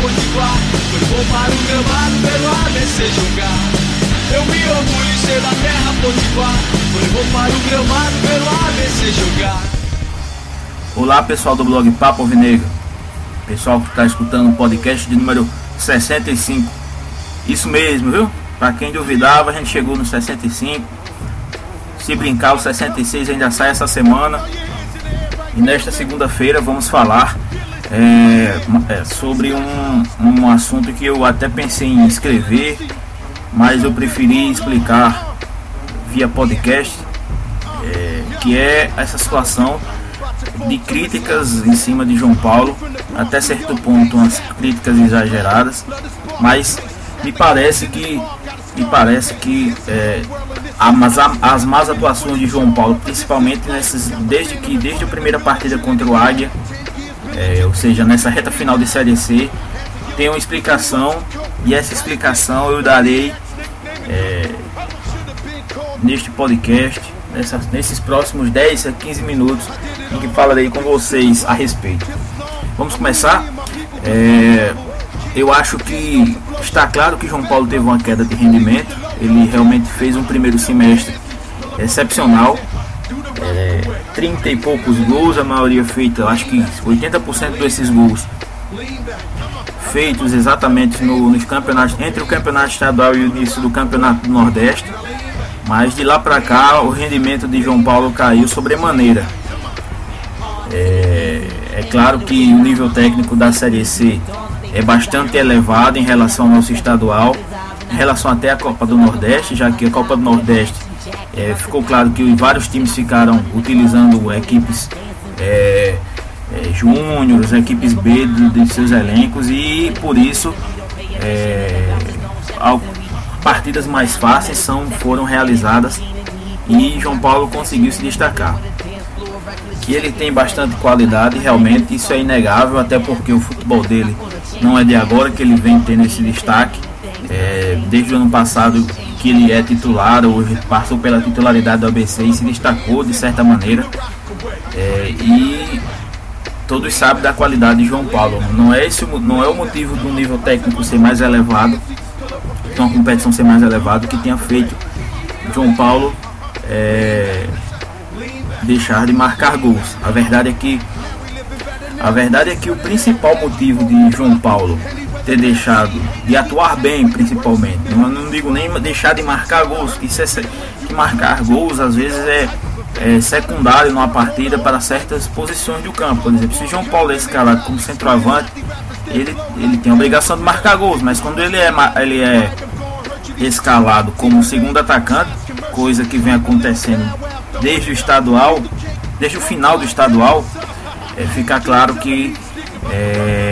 Potiguar. Foi bom para o gramado pelo ABC jogar. Eu me orgulho em ser da terra Potiguar. Foi bom para o gramado pelo ABC jogar. Olá pessoal do blog Papo Alvinegro. Pessoal que está escutando o podcast de número 65. Isso mesmo, viu? Para quem duvidava, a gente chegou no 65. Se brincar, o 66 ainda sai essa semana. E nesta segunda-feira vamos falar é, é, sobre um, um assunto que eu até pensei em escrever, mas eu preferi explicar via podcast, é, que é essa situação de críticas em cima de João Paulo, até certo ponto umas críticas exageradas, mas me parece que me parece que é, as, as más atuações de João Paulo, principalmente nesses, desde que desde a primeira partida contra o Águia, é, ou seja, nessa reta final de Série C, tem uma explicação e essa explicação eu darei é, neste podcast, nessa, nesses próximos 10 a 15 minutos, em que falarei com vocês a respeito. Vamos começar? É, eu acho que está claro que João Paulo teve uma queda de rendimento. Ele realmente fez um primeiro semestre excepcional. É, 30 e poucos gols, a maioria feita, acho que 80% desses gols feitos exatamente no, nos campeonatos, entre o campeonato estadual e o início do campeonato do Nordeste. Mas de lá para cá o rendimento de João Paulo caiu sobremaneira. É, é claro que o nível técnico da Série C é bastante elevado em relação ao nosso estadual, em relação até à Copa do Nordeste, já que a Copa do Nordeste é, ficou claro que vários times ficaram utilizando equipes é, é, júniores, equipes B de, de, seus elencos e por isso é, partidas mais fáceis são, foram realizadas e João Paulo conseguiu se destacar que ele tem bastante qualidade, realmente isso é inegável, até porque o futebol dele não é de agora que ele vem tendo esse destaque. É, desde o ano passado que ele é titular, hoje passou pela titularidade do ABC e se destacou de certa maneira. É, e todos sabem da qualidade de João Paulo. Não é, esse, não é o motivo do nível técnico ser mais elevado, de uma competição ser mais elevada, que tenha feito João Paulo é, deixar de marcar gols. A verdade é que a verdade é que o principal motivo de João Paulo ter deixado de atuar bem, principalmente, não, não digo nem deixar de marcar gols, que, isso é, que marcar gols às vezes é, é, secundário numa partida para certas posições do campo. Por exemplo, se João Paulo é escalado como centroavante, ele, ele tem a obrigação de marcar gols, mas quando ele é, ele é escalado como segundo atacante, coisa que vem acontecendo desde o estadual, desde o final do estadual, é, fica claro que é,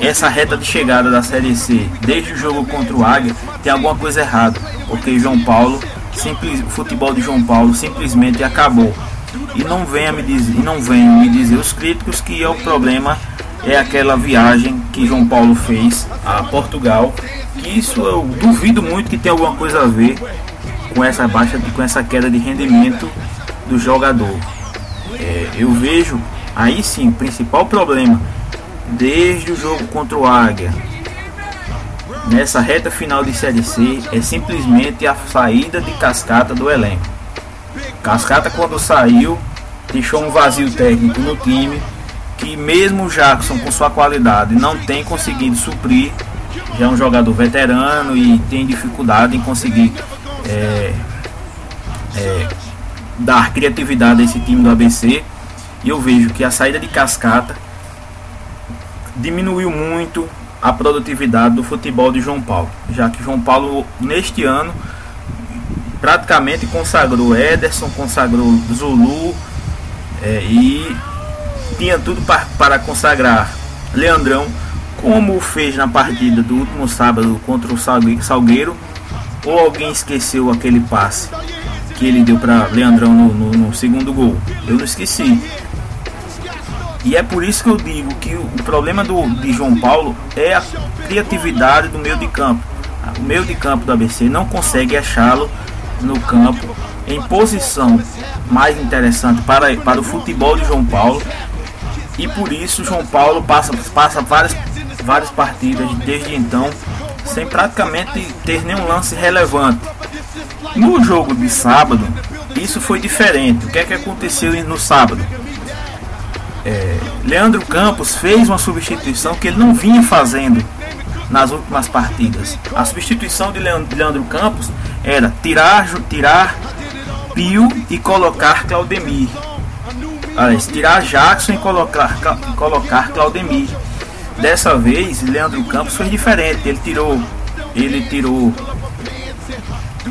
essa reta de chegada da Série C, desde o jogo contra o Águia, tem alguma coisa errada, porque João Paulo, simples, o futebol de João Paulo simplesmente acabou. E não venha me dizer, não venham me dizer os críticos que é o problema é aquela viagem que João Paulo fez a Portugal. Que isso eu duvido muito que tenha alguma coisa a ver com essa baixa, com essa queda de rendimento do jogador. É, eu vejo aí sim o principal problema desde o jogo contra o Águia nessa reta final de Série C é simplesmente a saída de Cascata do elenco. Cascata quando saiu deixou um vazio técnico no time que mesmo Jackson com sua qualidade não tem conseguido suprir. Já é um jogador veterano e tem dificuldade em conseguir é, é, dar criatividade a esse time do ABC. E eu vejo que a saída de cascata diminuiu muito a produtividade do futebol de João Paulo, já que João Paulo neste ano praticamente consagrou Ederson, consagrou Zulu é, e tinha tudo para, para consagrar Leandrão, como fez na partida do último sábado contra o Salgueiro, ou alguém esqueceu aquele passe que ele deu para Leandrão no, no, no, segundo gol. Eu não esqueci. E é por isso que eu digo que o, problema do, de João Paulo é a criatividade do meio de campo. O meio de campo do ABC não consegue achá-lo no campo em posição mais interessante para, para o futebol de João Paulo. E por isso João Paulo passa, passa várias várias partidas desde então, sem praticamente ter nenhum lance relevante. No jogo de sábado, isso foi diferente. O que é que aconteceu no sábado? É, Leandro Campos fez uma substituição que ele não vinha fazendo nas últimas partidas. A substituição de Leandro Campos era tirar, tirar Pio e colocar Claudemir. Aliás, tirar Jackson e colocar, colocar Claudemir. Dessa vez, Leandro Campos foi diferente. Ele tirou, ele tirou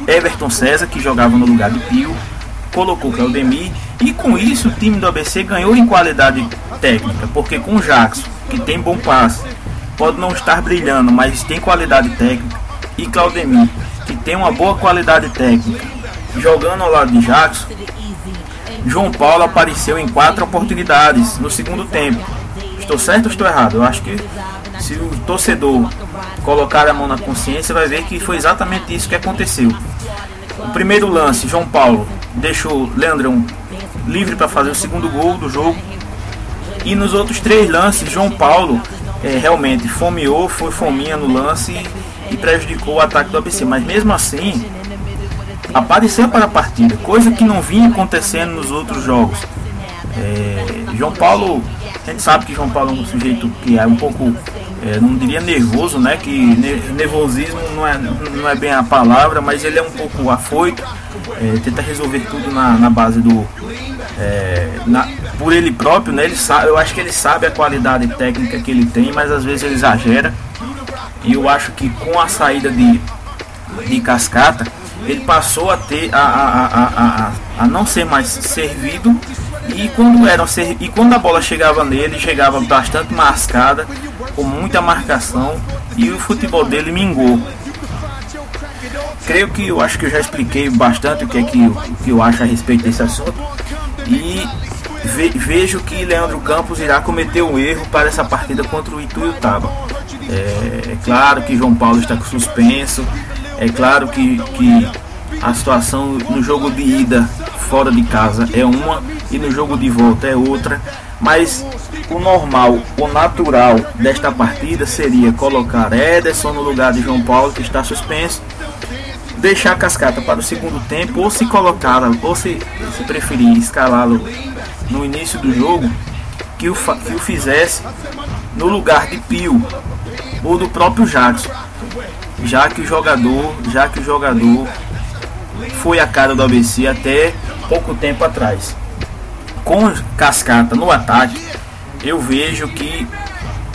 Everton César, que jogava no lugar de Pio, colocou Claudemir e com isso o time do ABC ganhou em qualidade técnica, porque com o Jackson, que tem bom passe, pode não estar brilhando, mas tem qualidade técnica, e Claudemir, que tem uma boa qualidade técnica, jogando ao lado de Jackson, João Paulo apareceu em quatro oportunidades no segundo tempo. Estou certo ou estou errado? Eu acho que se o torcedor colocar a mão na consciência, vai ver que foi exatamente isso que aconteceu. O primeiro lance, João Paulo deixou Leandrão livre para fazer o segundo gol do jogo. E nos outros três lances, João Paulo é, realmente fomeou, foi fominha no lance e, e prejudicou o ataque do ABC. Mas mesmo assim, apareceu para a partida, coisa que não vinha acontecendo nos outros jogos. É, João Paulo, a gente sabe que João Paulo é um sujeito que é um pouco, é, não diria nervoso, né? Que nervosismo não é, não é bem a palavra, mas ele é um pouco afoito, é, tenta resolver tudo na, na base do, é, na, por ele próprio, né? Ele sabe, eu acho que ele sabe a qualidade técnica que ele tem, mas às vezes ele exagera. E eu acho que com a saída de, de Cascata, ele passou a ter a, a, a, a, a não ser mais servido e quando era e quando a bola chegava nele chegava bastante mascada com muita marcação e o futebol dele mingou creio que eu acho que eu já expliquei bastante o que é que, o que eu acho a respeito desse assunto. E ve, vejo que Leandro Campos irá cometer um erro para essa partida contra o Ituiutaba. É, é claro que João Paulo está suspenso, é claro que, que a situação no jogo de ida fora de casa é uma e no jogo de volta é outra, mas o normal, o natural desta partida seria colocar Ederson no lugar de João Paulo, que está suspenso, deixar a cascata para o segundo tempo, ou se colocar, ou se, se preferir escalá-lo no início do jogo, que o, que o fizesse no lugar de Pio ou do próprio Jackson, já que o jogador, já que o jogador foi a cara do ABC até pouco tempo atrás. Com Cascata no ataque, eu vejo que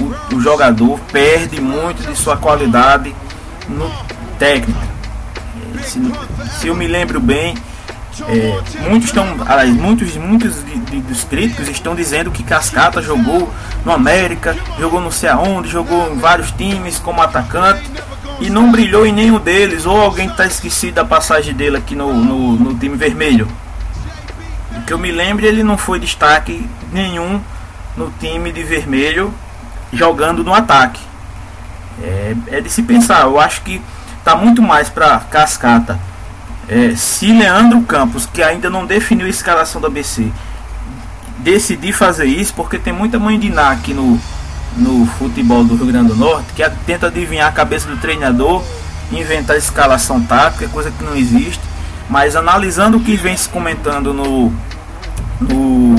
o, o jogador perde muito de sua qualidade no técnica se, se eu me lembro bem, é, muitos estão, muitos, muitos de, de, dos críticos estão dizendo que Cascata jogou no América, jogou não sei aonde, jogou em vários times como atacante e não brilhou em nenhum deles, ou alguém está esquecido da passagem dele aqui no, no, no, time vermelho. O que eu me lembro, ele não foi destaque nenhum no time de vermelho jogando no ataque. É, é de se pensar, eu acho que tá muito mais para cascata. É, se Leandro Campos, que ainda não definiu a escalação da BC, decidir fazer isso, porque tem muita mãe de Ná aqui no, no futebol do Rio Grande do Norte, que tenta adivinhar a cabeça do treinador, inventar escalação tática, coisa que não existe. Mas analisando o que vem se comentando no, no,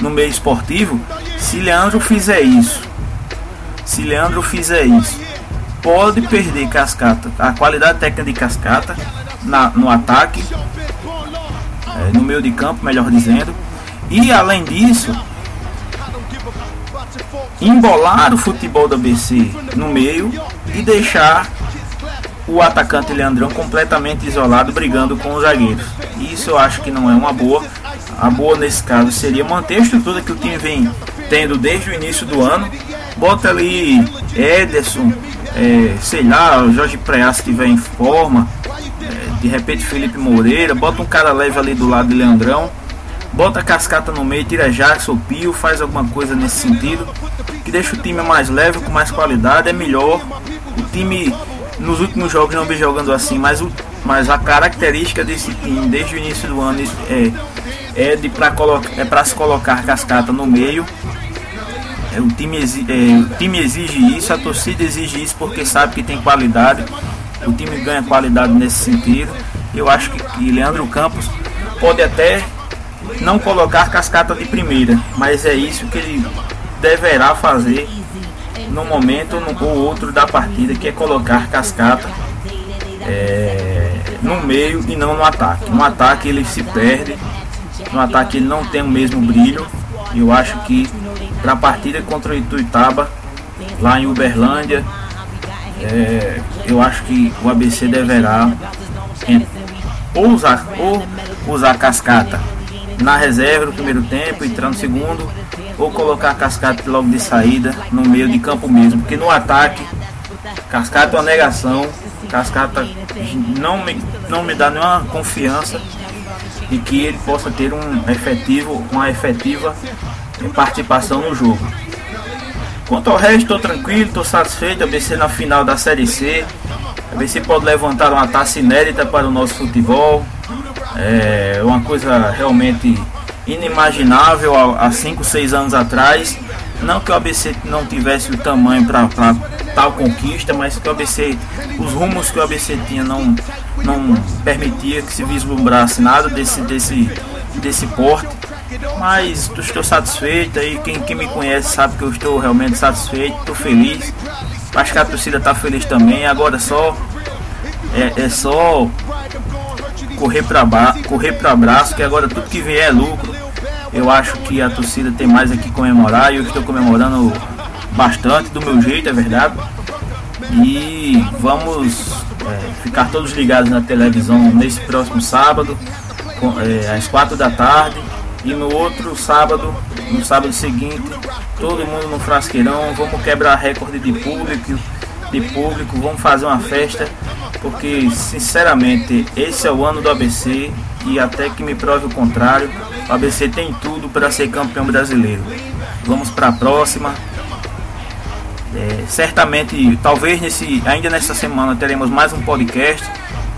no meio esportivo, se Leandro fizer isso, se Leandro fizer isso, pode perder cascata, a qualidade técnica de cascata na, no ataque, é, no meio de campo, melhor dizendo, e além disso, embolar o futebol da BC no meio e deixar o atacante Leandrão completamente isolado, brigando com os zagueiros. Isso eu acho que não é uma boa. A boa nesse caso seria manter a estrutura que o time vem tendo desde o início do ano. Bota ali Ederson, é, sei lá, o Jorge Preá se tiver em forma, é, de repente Felipe Moreira, bota um cara leve ali do lado de Leandrão, bota a cascata no meio, tira Jackson, Pio, faz alguma coisa nesse sentido, que deixa o time mais leve, com mais qualidade, é melhor. O time nos últimos jogos não vem jogando assim, mas, o, mas a característica desse time desde o início do ano é, é de para é se colocar cascata no meio o, time exige, é, o time exige isso, a torcida exige isso porque sabe que tem qualidade. O time ganha qualidade nesse sentido. Eu acho que, que Leandro Campos pode até não colocar cascata de primeira, mas é isso que ele deverá fazer no momento ou outro da partida, que é colocar cascata é, no meio e não no ataque. No ataque ele se perde, no ataque ele não tem o mesmo brilho. Eu acho que para a partida contra o Ituitaba, lá em Uberlândia, é, eu acho que o ABC deverá ou usar, ou usar cascata na reserva no primeiro tempo, entrar no segundo, ou colocar cascata logo de saída no meio de campo mesmo, porque no ataque, cascata é uma negação, cascata não me, não me dá nenhuma confiança de que ele possa ter um efetivo, uma efetiva participação no jogo. Quanto ao resto, estou tranquilo, estou satisfeito. A BC na final da Série C. A BC pode levantar uma taça inédita para o nosso futebol. É uma coisa realmente inimaginável há 5, 6 anos atrás. Não que o ABC não tivesse o tamanho para tal conquista, mas que o ABC, os rumos que o ABC tinha não, não permitia que se vislumbrasse nada desse, desse, desse porte. Mas estou satisfeito aí, quem, quem me conhece sabe que eu estou realmente satisfeito, estou feliz. Acho que a torcida está feliz também. Agora é só é, é só correr para correr para abraço, que agora tudo que vier é lucro. Eu acho que a torcida tem mais aqui comemorar e eu estou comemorando bastante do meu jeito, é verdade. E vamos é, ficar todos ligados na televisão nesse próximo sábado, com, é, às quatro da tarde. E no outro sábado, no sábado seguinte, todo mundo no frasqueirão, vamos quebrar recorde de público, de público, vamos fazer uma festa, porque sinceramente esse é o ano do ABC e até que me prove o contrário, o ABC tem tudo para ser campeão brasileiro. Vamos para a próxima. É, certamente, talvez nesse, ainda nessa semana teremos mais um podcast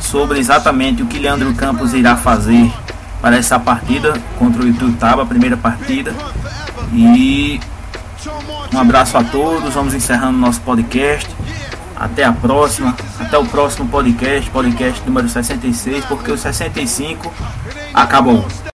sobre exatamente o que Leandro Campos irá fazer para essa partida contra o Ituiutaba, a primeira partida. E um abraço a todos, vamos encerrando nosso podcast. Até a próxima, até o próximo podcast, podcast número 66, porque o 65 acabou.